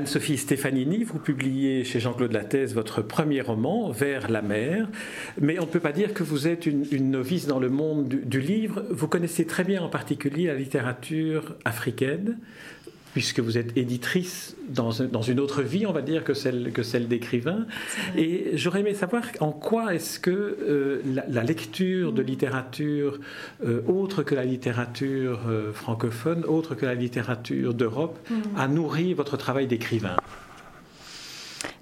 Anne-Sophie Stefanini, vous publiez chez Jean-Claude Lattès votre premier roman, Vers la mer, mais on ne peut pas dire que vous êtes une, novice dans le monde du, livre. Vous connaissez très bien en particulier la littérature africaine, puisque vous êtes éditrice dans, une autre vie, on va dire, que celle, que celle d'écrivain. Et j'aurais aimé savoir en quoi est-ce que euh, la, lecture de littérature euh, autre que la littérature euh, francophone, autre que la littérature d'Europe, mm. a nourri votre travail d'écrivain?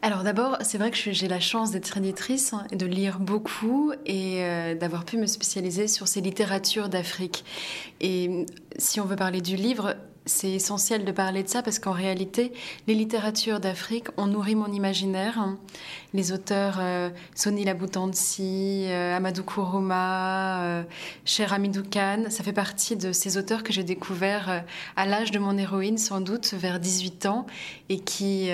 Alors d'abord, c'est vrai que j'ai la chance d'être éditrice et de lire beaucoup et d'avoir pu me spécialiser sur ces littératures d'Afrique. Et si on veut parler du livre, c'est essentiel de parler de ça parce qu'en réalité, les littératures d'Afrique ont nourri mon imaginaire. Les auteurs euh, Soni Laboutansi, euh, Amadou Kourouma, euh, Cher Amidou Khan, ça fait partie de ces auteurs que j'ai découverts euh, à l'âge de mon héroïne, sans doute vers 18 ans, et qui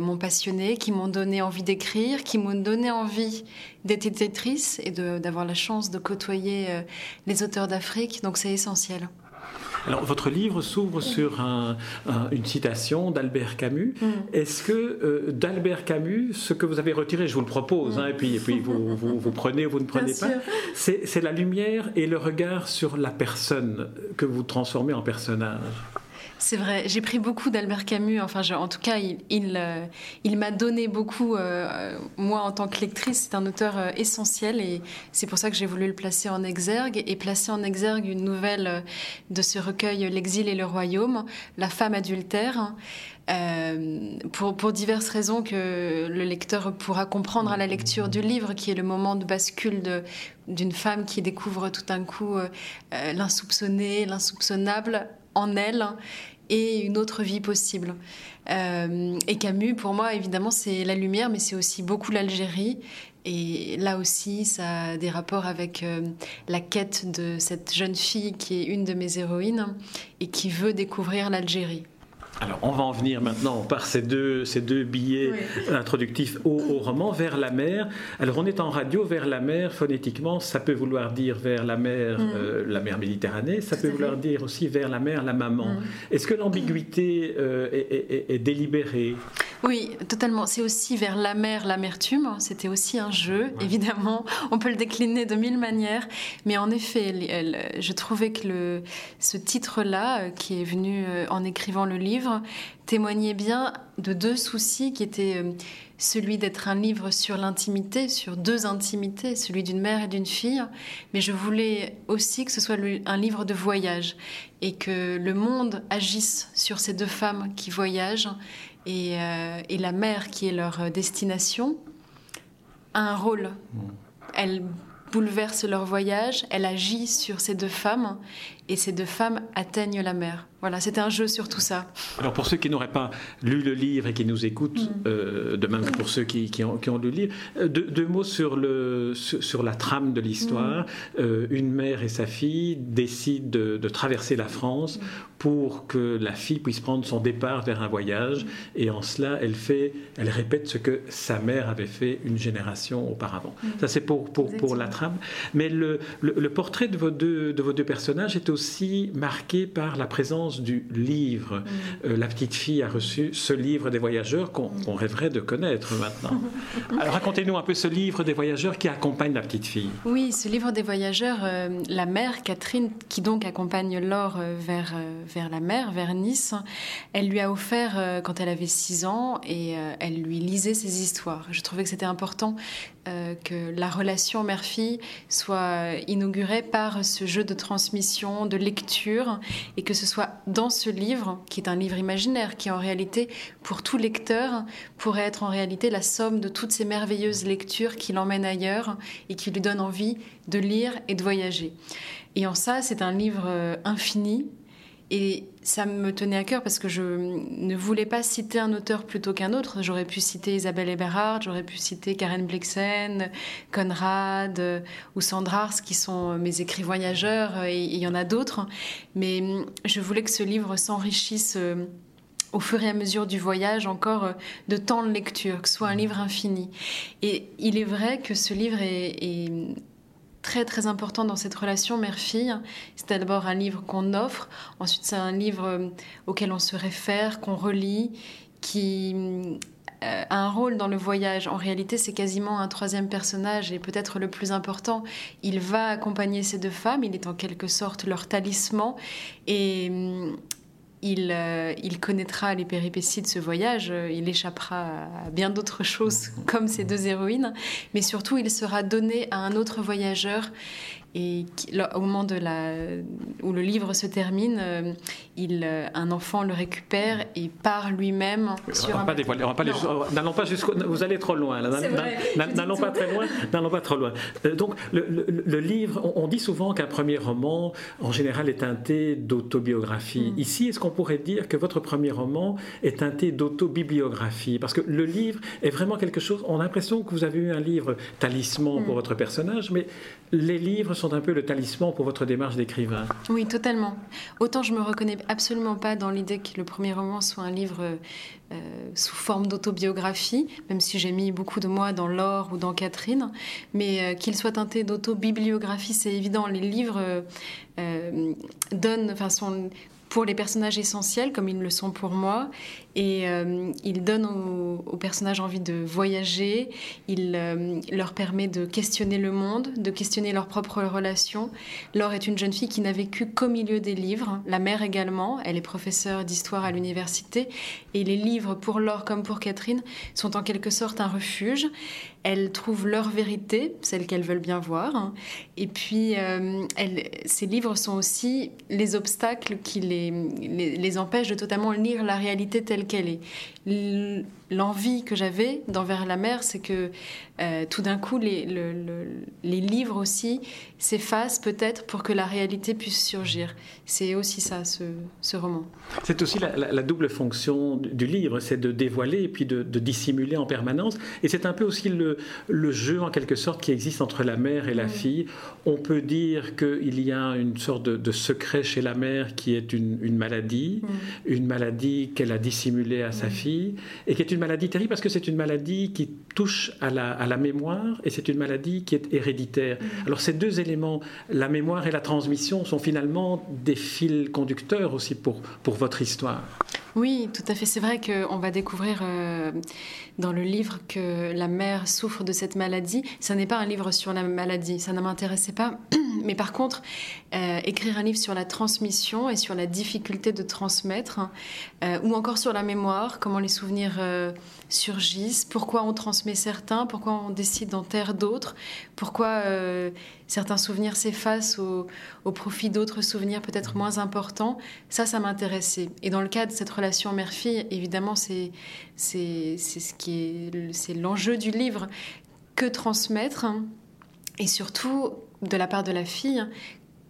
m'ont passionnée, qui m'ont donné envie d'écrire, qui m'ont donné envie d'être éditrice et d'avoir la chance de côtoyer les auteurs d'Afrique. Donc c'est essentiel. Alors, votre livre s'ouvre sur une citation d'Albert Camus. Mm. Est-ce que euh, d'Albert Camus, ce que vous avez retiré, je vous le propose, hein, et puis, et puis vous, vous, prenez ou vous ne prenez pas, c'est la lumière et le regard sur la personne que vous transformez en personnage c'est vrai, j'ai pris beaucoup d'Albert Camus. Enfin, en tout cas, il, euh, m'a donné beaucoup. Euh, moi, en tant que lectrice, c'est un auteur euh, essentiel et c'est pour ça que j'ai voulu le placer en exergue et placer en exergue une nouvelle de ce recueil L'exil et le royaume, La femme adultère. pour, pour, diverses raisons que le lecteur pourra comprendre à la lecture du livre, qui est le moment de bascule d'une femme qui découvre tout d'un coup l'insoupçonné, l'insoupçonnable en elle et une autre vie possible. Euh, et Camus, pour moi, évidemment, c'est la lumière, mais c'est aussi beaucoup l'Algérie. Et là aussi, ça a des rapports avec euh, la quête de cette jeune fille qui est une de mes héroïnes et qui veut découvrir l'Algérie. Alors, on va en venir maintenant par ces deux, ces deux billets introductifs au, roman, vers la mer. Alors, on est en radio, vers la mer, phonétiquement, ça peut vouloir dire vers la mer, mm. euh, la mer Méditerranée, ça peut vouloir dire aussi vers la mer, la maman. Mm. Est-ce que l'ambiguïté euh, est, délibérée? Oui, totalement. C'est aussi vers la mer, l'amertume. C'était aussi un jeu, évidemment. On peut le décliner de mille manières. Mais en effet, je trouvais que le, ce titre-là, euh, qui est venu en écrivant le livre, témoignait bien de deux soucis qui étaient euh, celui d'être un livre sur l'intimité, sur deux intimités, celui d'une mère et d'une fille, mais je voulais aussi que ce soit un livre de voyage et que le monde agisse sur ces deux femmes qui voyagent et, euh, et la mère qui est leur destination a un rôle. Mmh. Elle bouleverse leur voyage, elle agit sur ces deux femmes et ces deux femmes atteignent la mer. Voilà, c'était un jeu sur tout ça. Alors pour ceux qui n'auraient pas lu le livre et qui nous écoutent, mm. euh, de même que pour ceux qui, ont, lu le livre, euh, deux, mots sur, le, sur, la trame de l'histoire. Mm. Euh, une mère et sa fille décident de, traverser la France mm. pour que la fille puisse prendre son départ vers un voyage. Et en cela, elle, fait, elle répète ce que sa mère avait fait une génération auparavant. Ça c'est pour, pour, pour, la trame. Mais le, le, portrait de vos, deux, de vos deux personnages est aussi marqué par la présence du livre. Mm. Euh, la petite fille a reçu ce livre des voyageurs qu'on rêverait de connaître maintenant. Alors racontez-nous un peu ce livre des voyageurs qui accompagne la petite fille. Oui, ce livre des voyageurs, euh, la mère Catherine, qui donc accompagne Laure euh, vers, vers la mer, vers Nice, elle lui a offert quand elle avait 6 ans et elle lui lisait ses histoires. Je trouvais que c'était important que la relation mère-fille soit inaugurée par ce jeu de transmission de lecture et que ce soit dans ce livre, qui est un livre imaginaire, qui en réalité, pour tout lecteur, pourrait être en réalité la somme de toutes ces merveilleuses lectures qui l'emmènent ailleurs et qui lui donnent envie de lire et de voyager. Et en ça, c'est un livre euh, infini et ça me tenait à cœur parce que je ne voulais pas citer un auteur plutôt qu'un autre. J'aurais pu citer Isabelle Eberhard, j'aurais pu citer Karen Blixen, Conrad euh, ou Sandra qui sont mes écrits voyageurs, et il y en a d'autres. Mais hum, je voulais que ce livre s'enrichisse euh, au fur et à mesure du voyage encore euh, de temps de lecture, que ce soit un livre infini. Et il est vrai que ce livre est très très important dans cette relation mère-fille. C'est d'abord un livre qu'on offre, ensuite c'est un livre euh, auquel on se réfère, qu'on relit, qui a un rôle dans le voyage. En réalité, c'est quasiment un troisième personnage et peut-être le plus important. Il va accompagner ces deux femmes, il est en quelque sorte leur talisman et il, euh, il, connaîtra les péripéties de ce voyage, il échappera à bien d'autres choses comme ces deux héroïnes, mais surtout il sera donné à un autre voyageur et au moment de la, où le livre se termine, euh, il, euh, un enfant le récupère et part lui-même sur on va pas pas n'allons pas jusqu'au, vous allez trop loin. N'allons pas très loin. N'allons pas trop loin. Euh, donc le, livre, on, dit souvent qu'un premier roman, en général, est teinté d'autobiographie. Mm. Ici, est-ce qu'on pourrait dire que votre premier roman est teinté d'autobibliographie? Parce que le livre est vraiment quelque chose. On a l'impression que vous avez eu un livre talisman pour mm. votre personnage, mais les livres sont un peu le talisman pour votre démarche d'écrivain. Oui, totalement. Autant je me reconnais absolument pas dans l'idée que le premier roman soit un livre euh, sous forme d'autobiographie, même si j'ai mis beaucoup de moi dans Laure ou dans Catherine, mais euh, qu'il soit teinté d'autobibliographie, c'est évident. Les livres euh, donnent, enfin, sont pour les personnages essentiels, comme ils le sont pour moi, et euh, il donne aux, personnages envie de voyager, il euh, leur permet de questionner le monde, de questionner leurs propres relations. Laure est une jeune fille qui n'a vécu qu'au milieu des livres, la mère également, elle est professeure d'histoire à l'université, et les livres pour Laure comme pour Catherine sont en quelque sorte un refuge. Elles trouvent leur vérité, celle qu'elles veulent bien voir, et puis euh, ces livres sont aussi les obstacles qui les, les, empêchent de totalement lire la réalité telle qu'elle est. L'envie que j'avais d'envers la mer, c'est que euh, tout d'un coup, les, les, livres aussi s'effacent peut-être pour que la réalité puisse surgir. C'est aussi ça, ce, roman. C'est aussi la, double fonction du livre, c'est de dévoiler et puis de, dissimuler en permanence. Et c'est un peu aussi le, jeu, en quelque sorte, qui existe entre la mère et la fille. On peut dire qu'il y a une sorte de, secret chez la mère qui est une, maladie, une maladie qu'elle a dissimulée à sa fille, et qui est une maladie terrible parce que c'est une maladie qui touche à la, à la mémoire et c'est une maladie qui est héréditaire. Mm. Alors ces deux éléments, la mémoire et la transmission, sont finalement des fils conducteurs aussi pour, pour votre histoire. Oui, tout à fait. C'est vrai qu'on va découvrir euh, dans le livre que la mère souffre de cette maladie. Ce n'est pas un livre sur la maladie, ça ne m'intéressait pas. Mais par contre, euh, écrire un livre sur la transmission et sur la difficulté de transmettre, euh, ou encore sur la mémoire, comment les souvenirs surgissent, pourquoi on transmet certains, pourquoi on décide d'en taire d'autres, pourquoi certains souvenirs s'effacent au, au, profit d'autres souvenirs peut-être moins importants. Ça, ça m'intéressait. Et dans le cadre de cette relation mère-fille, évidemment, c'est c'est ce qui est c'est l'enjeu du livre. Que transmettre et surtout de la part de la fille,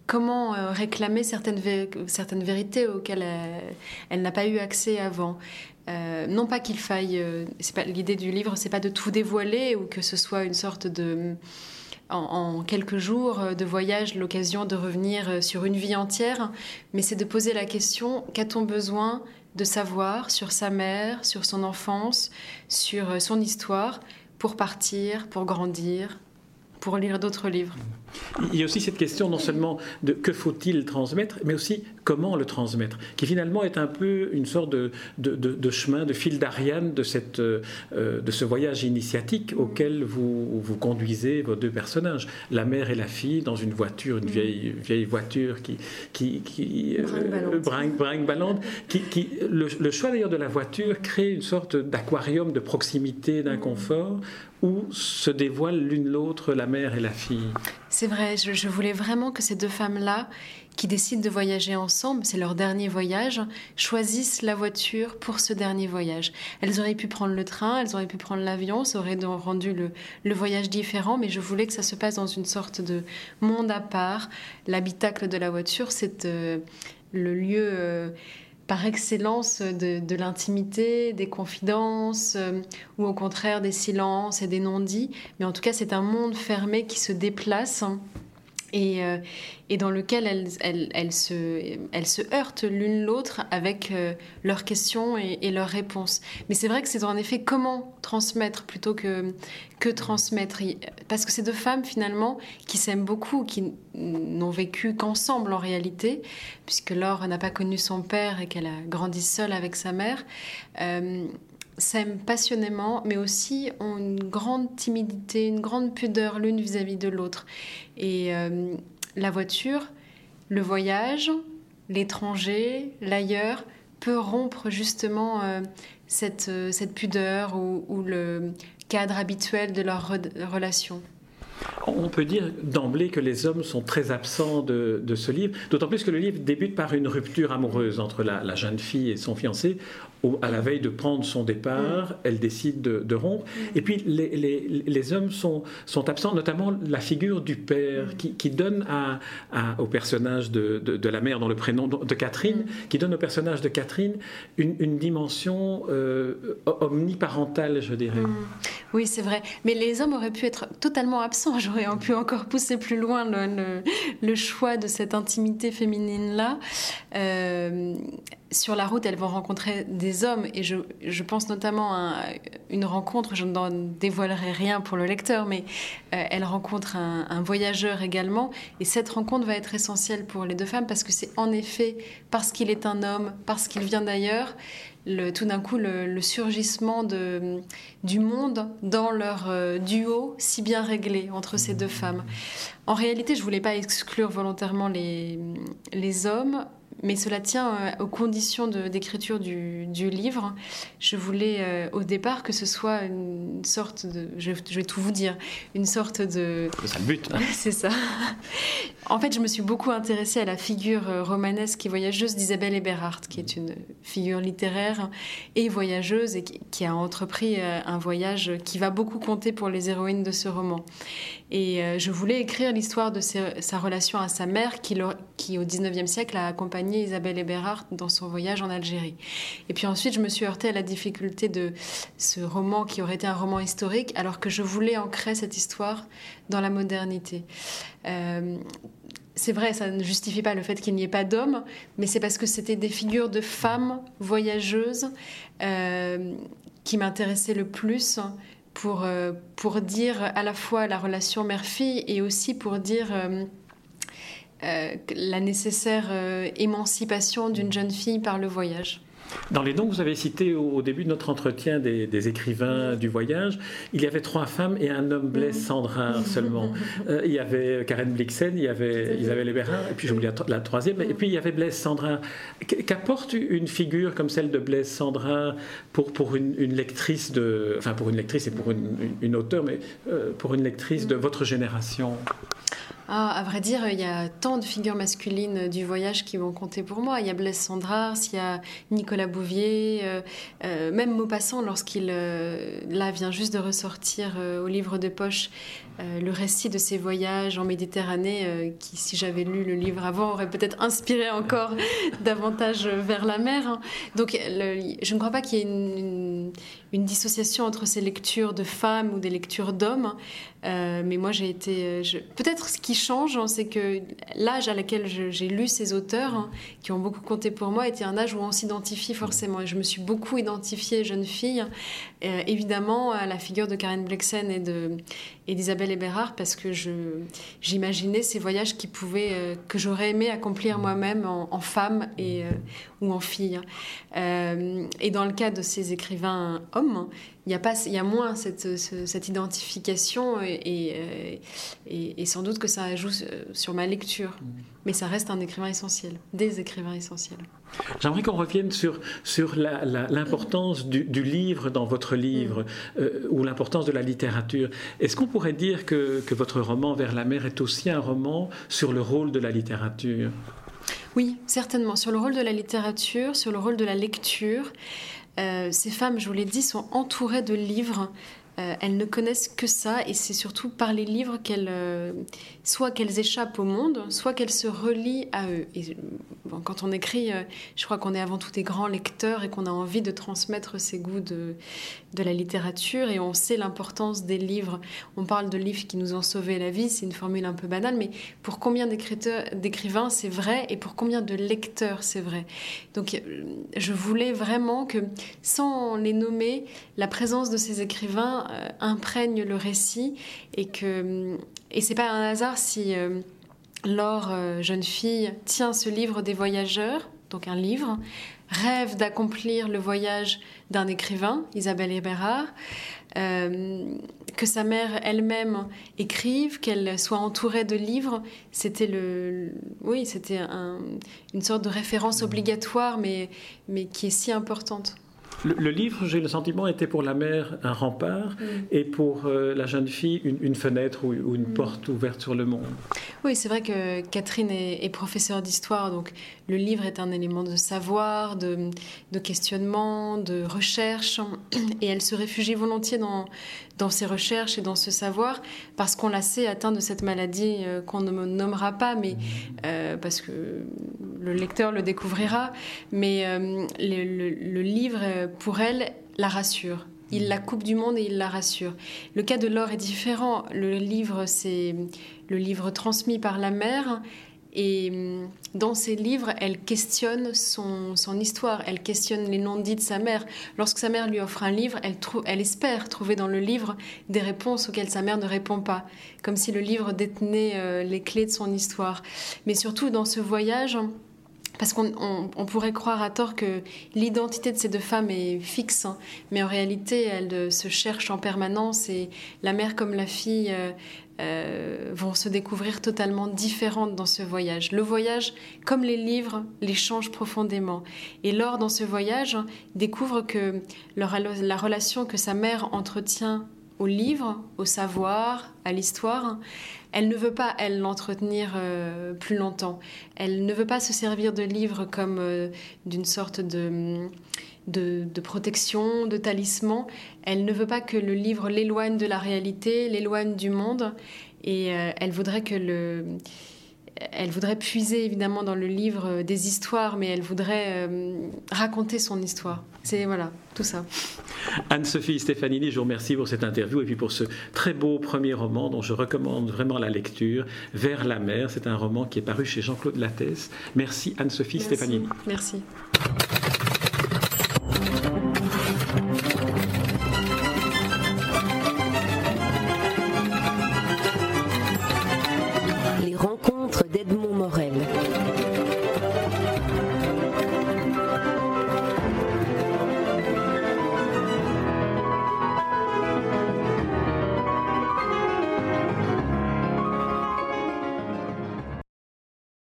comment euh, réclamer certaines, certaines vérités auxquelles elle, n'a pas eu accès avant. Euh, non pas qu'il faille, euh, pas l'idée du livre, c'est pas de tout dévoiler ou que ce soit une sorte de en, quelques jours de voyage l'occasion de revenir euh, sur une vie entière, mais c'est de poser la question qu'a-t-on besoin de savoir sur sa mère, sur son enfance, sur euh, son histoire, pour partir, pour grandir, pour lire d'autres livres. Il y a aussi cette question non seulement de que faut-il transmettre, mais aussi comment le transmettre, qui finalement est un peu une sorte de, de, chemin, de fil d'Ariane de, cette, euh, de ce voyage initiatique auquel vous, vous conduisez vos deux personnages, la mère et la fille, dans une voiture, une vieille, vieille voiture qui... qui, qui euh, ballante. qui, qui, le, le choix d'ailleurs de la voiture crée une sorte d'aquarium de proximité, d'inconfort, où se dévoilent l'une l'autre, la mère et la fille. C'est vrai, je, voulais vraiment que ces deux femmes-là, qui décident de voyager ensemble, c'est leur dernier voyage, choisissent la voiture pour ce dernier voyage. Elles auraient pu prendre le train, elles auraient pu prendre l'avion, ça aurait rendu le, voyage différent, mais je voulais que ça se passe dans une sorte de monde à part. L'habitacle de la voiture, c'est euh, le lieu... Euh, par excellence de, l'intimité, des confidences, euh, ou au contraire des silences et des non-dits. Mais en tout cas, c'est un monde fermé qui se déplace et, euh, et dans lequel elles, se, heurtent l'une l'autre avec euh, leurs questions et, leurs réponses. Mais c'est vrai que c'est en effet comment transmettre plutôt que, que transmettre. Parce que ces deux femmes, finalement, qui s'aiment beaucoup, qui n'ont vécu qu'ensemble en réalité, puisque Laure n'a pas connu son père et qu'elle a grandi seule avec sa mère, euh, s'aiment passionnément, mais aussi ont une grande timidité, une grande pudeur l'une vis-à-vis de l'autre. Et euh, la voiture, le voyage, l'étranger, l'ailleurs, peut rompre justement euh, cette, euh, cette, pudeur ou, le cadre habituel de leur re relation. On peut dire d'emblée que les hommes sont très absents de, ce livre, d'autant plus que le livre débute par une rupture amoureuse entre la jeune fille et son fiancé, à la veille de prendre son départ, mm. elle décide de, de rompre. Mm. Et puis les, les, les, hommes sont, sont absents, notamment la figure du père, mm. qui, qui, donne à, à, au personnage de, de, de, la mère, dans le prénom de Catherine, qui donne au personnage de Catherine une, une dimension euh, omniparentale, je dirais. Oui, c'est vrai. Mais les hommes auraient pu être totalement absents. J'aurais pu encore pousser plus loin le, le, le choix de cette intimité féminine-là. Euh, sur la route, elles vont rencontrer des hommes et je, pense notamment à une rencontre, je n'en dévoilerai rien pour le lecteur, mais euh, elle rencontre un, voyageur également et cette rencontre va être essentielle pour les deux femmes parce que c'est en effet parce qu'il est un homme, parce qu'il vient d'ailleurs, le, tout d'un coup le, surgissement de, du monde dans leur euh, duo si bien réglé entre ces deux femmes. En réalité, je voulais pas exclure volontairement les hommes mais cela tient euh, aux conditions d'écriture du, du, livre. Je voulais euh, au départ que ce soit une sorte de, je, je vais tout vous dire, une sorte de. C'est ça le but. Hein. C'est ça. En fait, je me suis beaucoup intéressée à la figure euh, romanesque et voyageuse d'Isabelle Eberhardt, qui est une figure littéraire et voyageuse et qui, qui, a entrepris un voyage qui va beaucoup compter pour les héroïnes de ce roman. Et je voulais écrire l'histoire de sa, sa, relation à sa mère, qui, qui au 19e siècle a accompagné Isabelle Eberhardt dans son voyage en Algérie. Et puis ensuite, je me suis heurtée à la difficulté de ce roman qui aurait été un roman historique, alors que je voulais ancrer cette histoire dans la modernité. Euh, c'est vrai, ça ne justifie pas le fait qu'il n'y ait pas d'hommes, mais c'est parce que c'était des figures de femmes voyageuses euh, qui m'intéressaient le plus pour, euh, pour dire à la fois la relation mère-fille et aussi pour dire euh, la nécessaire euh, émancipation d'une jeune fille par le voyage. Dans les noms que vous avez cités au, début de notre entretien des, des, écrivains du voyage, il y avait trois femmes et un homme, Blaise Sandrin seulement. Euh, il y avait Karen Blixen, il y avait Isabelle Eberhard, et puis j'oublie la, la, troisième, et puis il y avait Blaise Sandrin. Qu'apporte une figure comme celle de Blaise Sandrin pour, pour une, une, lectrice de... Enfin, pour une lectrice et pour une, une, une auteure, mais pour une lectrice de votre génération? Ah, à vrai dire, il y a tant de figures masculines du voyage qui vont compter pour moi. Il y a Blaise Sandrars, il y a Nicolas Bouvier, euh, euh, même Maupassant, lorsqu'il euh, là vient juste de ressortir au livre de poche euh, le récit de ses voyages en Méditerranée, euh, qui, si j'avais lu le livre avant, aurait peut-être inspiré encore davantage vers la mer. Hein. Donc, je ne crois pas qu'il y ait une, dissociation entre ces lectures de femmes ou des lectures d'hommes. Euh, mais moi, j'ai été. Peut-être ce qui change, hein, c'est que l'âge à laquelle j'ai lu ces auteurs, hein, qui ont beaucoup compté pour moi, était un âge où on s'identifie forcément. Et je me suis beaucoup identifiée jeune fille, évidemment, à la figure de Karen Blexen et de d'Isabelle Eberhard parce que j'imaginais ces voyages qui pouvaient, euh, que j'aurais aimé accomplir moi-même en, en, femme et, euh, ou en fille. Euh, et dans le cas de ces écrivains hommes, il y a, pas, il y a moins cette, cette identification et, et, sans doute que ça joue sur ma lecture. Mais ça reste un écrivain essentiel, des écrivains essentiels. J'aimerais qu'on revienne sur, sur l'importance du, livre dans votre livre mm. euh, ou l'importance de la littérature. Est-ce qu'on pourrait dire que, que votre roman Vers la mer est aussi un roman sur le rôle de la littérature? Oui, certainement. Sur le rôle de la littérature, sur le rôle de la lecture. Euh, ces femmes, je vous l'ai dit, sont entourées de livres euh, elles ne connaissent que ça et c'est surtout par les livres qu'elles, euh, soit qu'elles échappent au monde, soit qu'elles se relient à eux. Et quand on écrit, euh, je crois qu'on est avant tout des grands lecteurs et qu'on a envie de transmettre ses goûts de, de la littérature et on sait l'importance des livres. On parle de livres qui nous ont sauvé la vie, c'est une formule un peu banale, mais pour combien d'écrivains c'est vrai et pour combien de lecteurs c'est vrai? Donc je voulais vraiment que, sans les nommer, la présence de ces écrivains euh, imprègne le récit et que et c'est pas un hasard si euh, Laure, euh, jeune fille, tient ce livre des voyageurs, donc un livre, rêve d'accomplir le voyage d'un écrivain, Isabelle Eberhard, que sa mère elle-même écrive, qu'elle soit entourée de livres, c'était le, oui, c'était une sorte de référence obligatoire, mais, mais qui est si importante. Le, livre, j'ai le sentiment, était pour la mère un rempart mm. et pour euh, la jeune fille une, fenêtre ou, une mm. porte ouverte sur le monde. Oui, c'est vrai que Catherine est, est professeure d'histoire, donc le livre est un élément de savoir, de, questionnement, de recherche, et elle se réfugie volontiers dans, dans ses recherches et dans ce savoir, parce qu'on la sait atteinte de cette maladie euh, qu'on ne nommera pas, mais euh, parce que le lecteur le découvrira, mais euh, le, livre, pour elle, la rassure. Il la coupe du monde et il la rassure. Le cas de Laure est différent. Le livre, c'est le livre transmis par la mère et hum, dans ses livres, elle questionne son, histoire, elle questionne les non-dits de sa mère. Lorsque sa mère lui offre un livre, elle, elle espère trouver dans le livre des réponses auxquelles sa mère ne répond pas, comme si le livre détenait euh, les clés de son histoire. Mais surtout dans ce voyage, parce qu'on pourrait croire à tort que l'identité de ces deux femmes est fixe, hein. mais en réalité, elles se cherchent en permanence et la mère comme la fille euh, euh, vont se découvrir totalement différentes dans ce voyage. Le voyage, comme les livres, les change profondément. Et Laure, dans ce voyage, découvre que la relation que sa mère entretient au livre, au savoir, à l'histoire, elle ne veut pas, elle, l'entretenir euh, plus longtemps. Elle ne veut pas se servir de livres comme euh, d'une sorte de, de, protection, de talisman. Elle ne veut pas que le livre l'éloigne de la réalité, l'éloigne du monde. Et euh, elle voudrait que le elle voudrait puiser évidemment dans le livre des histoires, mais elle voudrait raconter son histoire. C'est voilà, tout ça. Anne-Sophie Stefanini, je vous remercie pour cette interview et puis pour ce très beau premier roman dont je recommande vraiment la lecture, Vers la mer. C'est un roman qui est paru chez Jean-Claude Lattès. Merci Anne-Sophie Stefanini. Merci.